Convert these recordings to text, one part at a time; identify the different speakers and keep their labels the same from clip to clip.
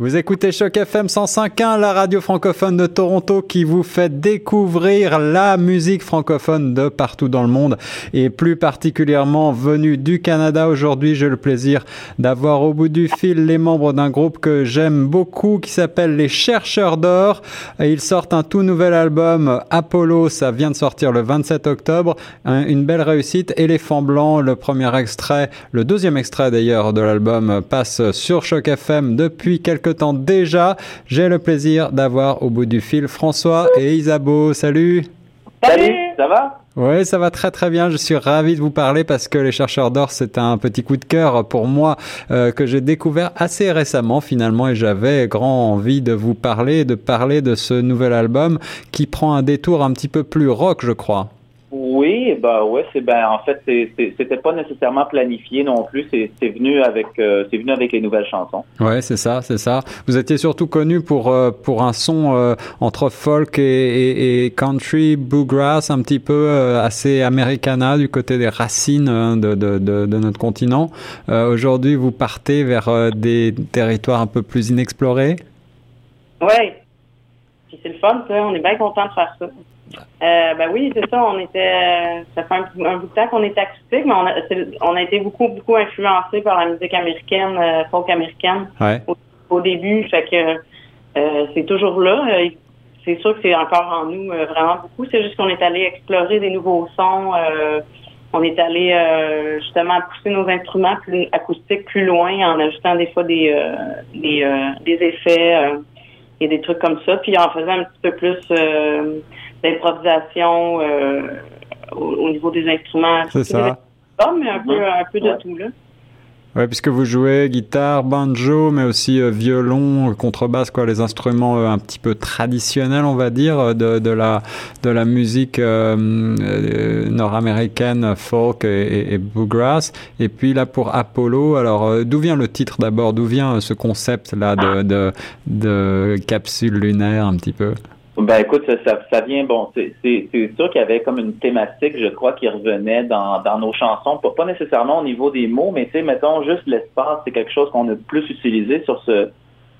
Speaker 1: Vous écoutez Choc FM 105.1, la radio francophone de Toronto qui vous fait découvrir la musique francophone de partout dans le monde et plus particulièrement venue du Canada. Aujourd'hui, j'ai le plaisir d'avoir au bout du fil les membres d'un groupe que j'aime beaucoup qui s'appelle Les Chercheurs d'Or. Ils sortent un tout nouvel album, Apollo, ça vient de sortir le 27 octobre. Une belle réussite. Éléphant Blanc, le premier extrait, le deuxième extrait d'ailleurs de l'album passe sur Choc FM depuis quelques temps déjà. J'ai le plaisir d'avoir au bout du fil François et Isabeau. Salut
Speaker 2: Salut, ça va?
Speaker 1: Oui, ça va très très bien. Je suis ravi de vous parler parce que les chercheurs d'or, c'est un petit coup de cœur pour moi euh, que j'ai découvert assez récemment finalement et j'avais grand envie de vous parler, de parler de ce nouvel album qui prend un détour un petit peu plus rock, je crois.
Speaker 2: Oui, bah ouais, c'est ben en fait c'était pas nécessairement planifié non plus, c'est venu avec euh, c'est venu avec les nouvelles chansons.
Speaker 1: Ouais, c'est ça, c'est ça. Vous étiez surtout connu pour euh, pour un son euh, entre folk et, et, country, bluegrass, un petit peu assez americana du côté des racines hein, de, de, de, de, notre continent. Aujourd'hui, vous partez vers des territoires un peu plus inexplorés?
Speaker 3: Ouais, puis c'est le fun, ça. On est bien content de faire ça. Euh, ben oui, c'est ça. On était, ça fait un, bout de temps qu'on est acoustique, mais on a, on a été beaucoup, beaucoup influencé par la musique américaine, euh, folk américaine au, début. Fait que euh, c'est toujours là. Euh, c'est sûr que c'est encore en nous euh, vraiment beaucoup. C'est juste qu'on est allé explorer des nouveaux sons. on est allé justement pousser nos instruments plus acoustiques plus loin en ajoutant des fois des des, des effets et des trucs comme ça, puis en faisant un petit peu plus d'improvisation euh, au, niveau des instruments.
Speaker 1: C'est ça.
Speaker 3: mais un peu, un peu de tout, là.
Speaker 1: Oui, puisque vous jouez guitare, banjo, mais aussi euh, violon, contrebasse, quoi, les instruments euh, un petit peu traditionnels, on va dire, de, de la de la musique nord-américaine, folk et, et, bluegrass. Et puis là pour Apollo, alors d'où vient le titre d'abord? D'où vient ce concept là de, de, de capsule lunaire un petit peu?
Speaker 2: Ben écoute, ça, ça, vient, bon, c'est sûr qu'il y avait comme une thématique, je crois, qui revenait dans, dans nos chansons, pas, pas nécessairement au niveau des mots, mais tu sais, mettons, juste l'espace, c'est quelque chose qu'on a plus utilisé sur ce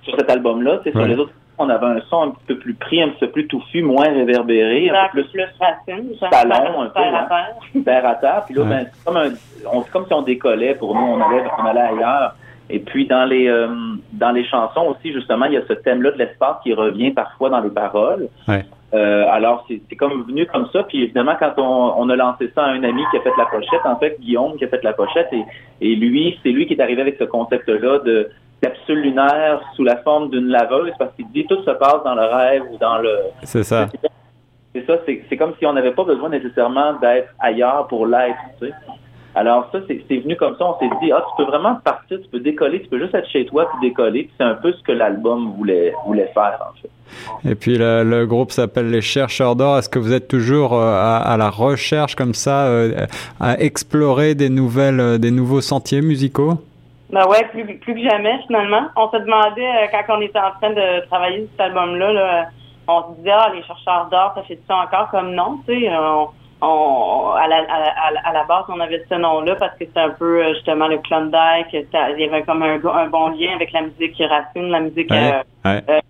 Speaker 2: sur cet album-là. Tu sais, Sur les autres, on avait un son un petit peu plus pris, un petit peu plus touffu, moins réverbéré,
Speaker 3: un peu plus, plus racine,
Speaker 2: talon, un peu, hein. terre à terre. Puis là, ben, c'est comme, un, on, comme si on décollait pour nous, on allait, on allait ailleurs. Et puis dans les euh, dans les chansons aussi, justement, il y a ce thème-là de l'espace qui revient parfois dans les paroles. Euh, alors c'est comme venu comme ça. Puis évidemment, quand on, on, a lancé ça à un ami qui a fait la pochette, en fait Guillaume qui a fait la pochette, et, et lui, c'est lui qui est arrivé avec ce concept-là de capsule lunaire sous la forme d'une laveuse, parce qu'il dit tout se passe dans le rêve ou dans le.
Speaker 1: C'est ça.
Speaker 2: C'est ça. C'est comme si on n'avait pas besoin nécessairement d'être ailleurs pour l'être. Tu sais. Alors ça, c'est venu comme ça. On s'est dit, ah, tu peux vraiment partir, tu peux décoller, tu peux juste être chez toi puis décoller. c'est un peu ce que l'album voulait voulait faire en fait.
Speaker 1: Et puis le, groupe s'appelle les Chercheurs d'or. Est-ce que vous êtes toujours euh, à, la recherche comme ça, euh, à explorer des nouvelles, euh, des nouveaux sentiers musicaux?
Speaker 3: Ben ouais, plus, plus que jamais finalement. On se demandait quand on était en train de travailler cet album-là, on se disait ah les chercheurs d'or, ça fait ça encore comme nom, tu sais? On, à, la, à, la, base, on avait ce nom-là parce que c'est un peu euh, justement le Klondike. Il y avait comme un, un, bon lien avec la musique racine, la musique
Speaker 1: ouais,
Speaker 3: euh, euh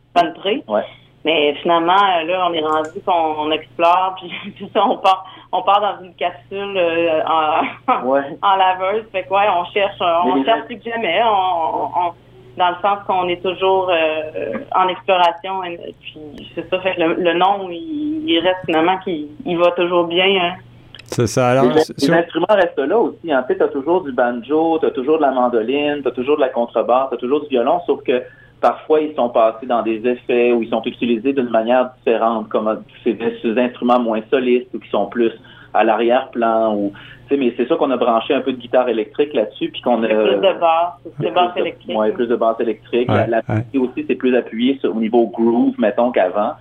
Speaker 2: Ouais.
Speaker 3: Mais finalement, euh, là, on est rendu qu'on explore, puis ça, on part, on part dans une capsule en, en, laveuse. Fait quoi, on cherche, on cherche plus que jamais. on dans le sens qu'on est toujours euh, en exploration. Puis c'est ça, fait le, nom, il, reste finalement qu'il il va toujours bien. Hein.
Speaker 1: C'est ça. Alors,
Speaker 2: les, instruments restent là aussi. En fait, tu as toujours du banjo, tu as toujours de la mandoline, tu as toujours de la contrebasse, tu as toujours du violon, sauf que parfois ils sont passés dans des effets où ils sont utilisés d'une manière différente, comme c'est des instruments moins solistes ou qui sont plus à l'arrière-plan ou mais c'est ça qu'on a branché un peu de guitare électrique là-dessus puis qu'on a
Speaker 3: plus de basse, de basse électrique.
Speaker 2: Ouais, plus de basse électrique. la aussi c'est plus appuyé au niveau groove mettons qu'avant.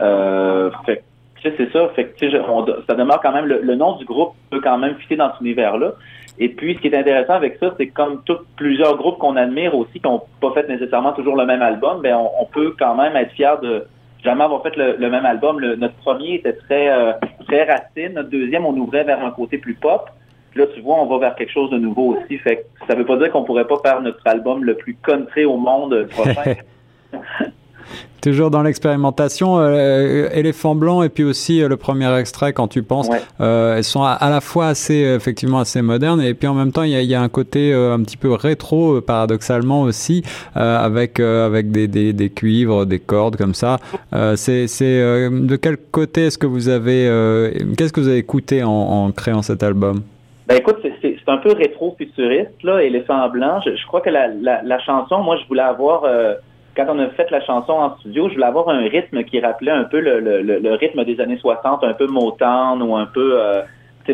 Speaker 2: Euh, fait c'est ça. Fait que, ça demeure quand même le, nom du groupe peut quand même fitter dans cet univers-là. Et puis, ce qui est intéressant avec ça, c'est comme tous plusieurs groupes qu'on admire aussi, qui n'ont pas fait nécessairement toujours le même album, ben on peut quand même être fier de jamais avoir fait le, même album. notre premier était très euh, très racine. Notre deuxième, on ouvrait vers un côté plus pop. là, tu vois, on va vers quelque chose de nouveau aussi. Fait que ça veut pas dire qu'on pourrait pas faire notre album le plus country au monde prochain.
Speaker 1: Toujours dans l'expérimentation, euh, éléphant blanc et puis aussi euh, le premier extrait quand tu penses, euh, elles sont à, la fois assez effectivement assez modernes et puis en même temps il y a, y a, un côté un petit peu rétro paradoxalement aussi avec avec des, des, des, cuivres, des cordes comme ça. c'est c'est de quel côté est-ce que vous avez qu'est-ce que vous avez écouté en, en créant cet album?
Speaker 2: Ben écoute, c'est un peu rétro-futuriste, là, Éléphant Blanc. Je, je crois que la, la, la, chanson, moi, je voulais avoir quand on a fait la chanson en studio, je voulais avoir un rythme qui rappelait un peu le, le, le rythme des années 60, un peu Motown ou un peu euh,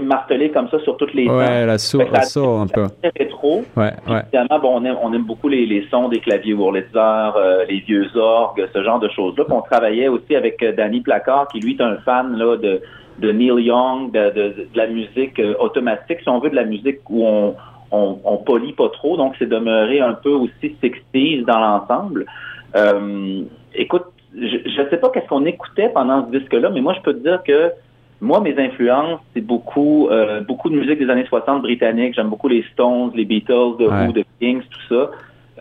Speaker 2: martelé comme ça sur toutes les
Speaker 1: Ouais, la sourd, un peu.
Speaker 2: rétro.
Speaker 1: Ouais, ouais.
Speaker 2: Évidemment, bon, on aime, on aime beaucoup les, les sons des claviers Wurlitzer, euh, les vieux orgues, ce genre de choses-là. on travaillait aussi avec euh, Danny Placard, qui lui est un fan là de de Neil Young, de, de, de la musique euh, automatique, si on veut, de la musique où on, on, on polie pas trop, donc c'est demeuré un peu aussi 60 dans l'ensemble. Euh, écoute, je ne sais pas qu'est-ce qu'on écoutait pendant ce disque-là, mais moi, je peux te dire que moi, mes influences, c'est beaucoup, euh, beaucoup de musique des années 60 britanniques. J'aime beaucoup les Stones, les Beatles, The Who, The Kings, tout ça.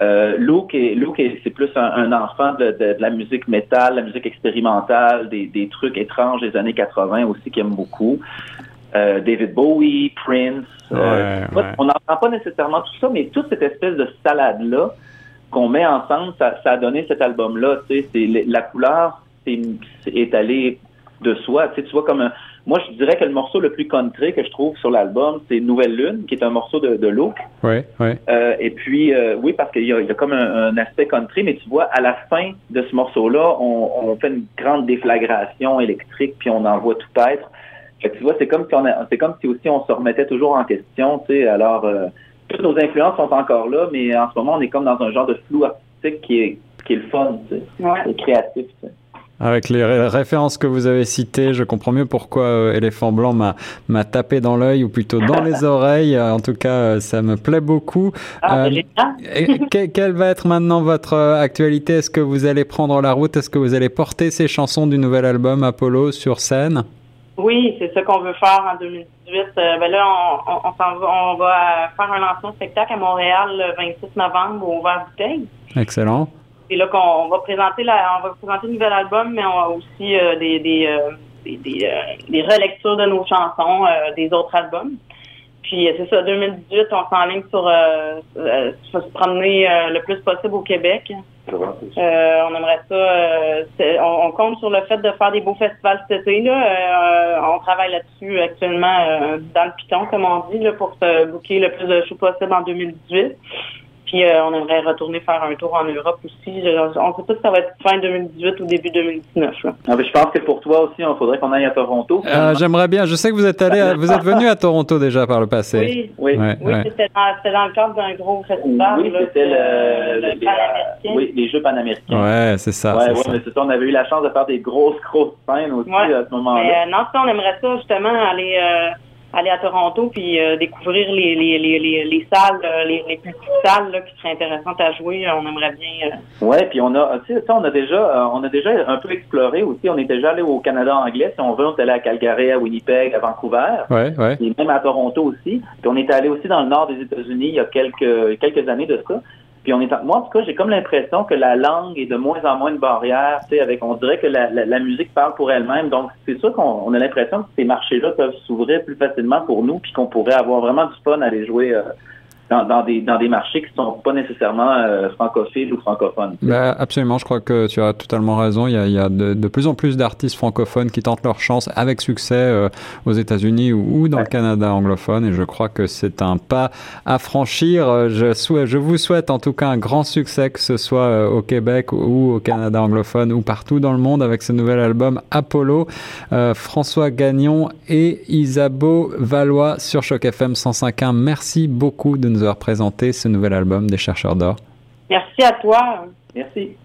Speaker 2: Euh, Luke, est, Luke c'est plus un, enfant de, de, la musique métal, la musique expérimentale, des, des, trucs étranges des années 80 aussi qu'il aime beaucoup. Euh, David Bowie, Prince. Euh, on n'entend pas nécessairement tout ça, mais toute cette espèce de salade-là, qu'on met ensemble, ça, ça, a donné cet album-là. La couleur c'est étalée de soi. Tu vois comme moi je dirais que le morceau le plus country que je trouve sur l'album, c'est Nouvelle Lune, qui est un morceau de, de Look. Euh, et puis euh, oui, parce qu'il y, y a, comme un, aspect country, mais tu vois, à la fin de ce morceau-là, on, on, fait une grande déflagration électrique, puis on envoie tout être. Fait que, tu vois, c'est comme si on c'est comme si aussi on se remettait toujours en question, tu sais. Alors euh, toutes nos influences sont encore là, mais en ce moment, on est comme dans un genre de flou artistique qui est, qui est le fun, tu sais, créatif. Tu sais.
Speaker 1: Avec les références que vous avez citées, je comprends mieux pourquoi euh, Éléphant Blanc m'a, m'a tapé dans l'œil ou plutôt dans les oreilles. En tout cas, euh, ça me plaît beaucoup.
Speaker 3: Ah, euh,
Speaker 1: quelle va être maintenant votre euh, actualité? Est-ce que vous allez prendre la route? Est-ce que vous allez porter ces chansons du nouvel album Apollo sur scène?
Speaker 3: Oui, c'est ça qu'on veut faire en 2018. Euh, ben là, on, on, on, va, on va faire un lancement spectacle à Montréal le 26 novembre au Vert Bouteille.
Speaker 1: Excellent.
Speaker 3: Et là, qu'on va présenter la, on va présenter le nouvel album, mais on a aussi euh, des, des, euh, des, des, des, relectures de nos chansons, des autres albums. Puis c'est ça, 2018, on s'enligne sur euh, se promener le plus possible au Québec. Euh, on aimerait ça. Euh, on, compte sur le fait de faire des beaux festivals cet été. Là. Euh, on travaille là-dessus actuellement dans le piton, comme on dit, là, pour se booker le plus de shows possible en 2018. Puis euh, on aimerait retourner faire un tour en Europe aussi. on ne sait pas si ça va être fin 2018 ou début 2019.
Speaker 2: Ah, je pense que pour toi aussi, il faudrait qu'on aille à Toronto.
Speaker 1: Euh, j'aimerais bien. Je sais que vous êtes allé, vous êtes venu à Toronto déjà par le passé.
Speaker 3: Oui, oui, oui c'était dans, le cadre d'un gros festival.
Speaker 2: Oui, c'était le, le, oui, les Jeux panaméricains.
Speaker 1: Ouais, c'est ça.
Speaker 2: Ouais, ouais, c'est ça. On avait eu la chance de faire des grosses, grosses scènes aussi à ce moment-là.
Speaker 3: Euh, non, ça, on aimerait ça justement aller aller à Toronto puis euh, découvrir les, les, les, les, salles, euh, les, les, plus petites salles là, qui seraient intéressantes à jouer. On aimerait bien.
Speaker 2: Euh... Ouais, puis on a, tu sais, on a déjà, euh, on a déjà un peu exploré aussi. On est déjà allé au Canada anglais. Si on veut, on est allé à Calgary, à Winnipeg, à Vancouver.
Speaker 1: Ouais, ouais.
Speaker 2: Et même à Toronto aussi. Puis on est allé aussi dans le nord des États-Unis il y a quelques quelques années de ça. Puis on est, moi en tout cas, j'ai comme l'impression que la langue est de moins en moins une barrière. Tu sais, avec, on dirait que la, la, la musique parle pour elle-même. Donc c'est sûr qu'on a l'impression que ces marchés-là peuvent s'ouvrir plus facilement pour nous, puis qu'on pourrait avoir vraiment du fun à les jouer. Euh, dans, dans, des, dans des marchés qui sont pas nécessairement euh, francophiles ou francophones.
Speaker 1: Ben, absolument, je crois que tu as totalement raison. Il y a, il y a de, de, plus en plus d'artistes francophones qui tentent leur chance avec succès euh, aux États-Unis ou, ou, dans ouais. le Canada anglophone, et je crois que c'est un pas à franchir. Je, souhaite, je vous souhaite en tout cas un grand succès, que ce soit euh, au Québec ou au Canada anglophone ou partout dans le monde avec ce nouvel album Apollo. Euh, François Gagnon et Isabeau Valois sur Choc FM 105.1. Merci beaucoup de nous avoir ce nouvel album des chercheurs d'or.
Speaker 3: Merci à toi.
Speaker 2: Merci.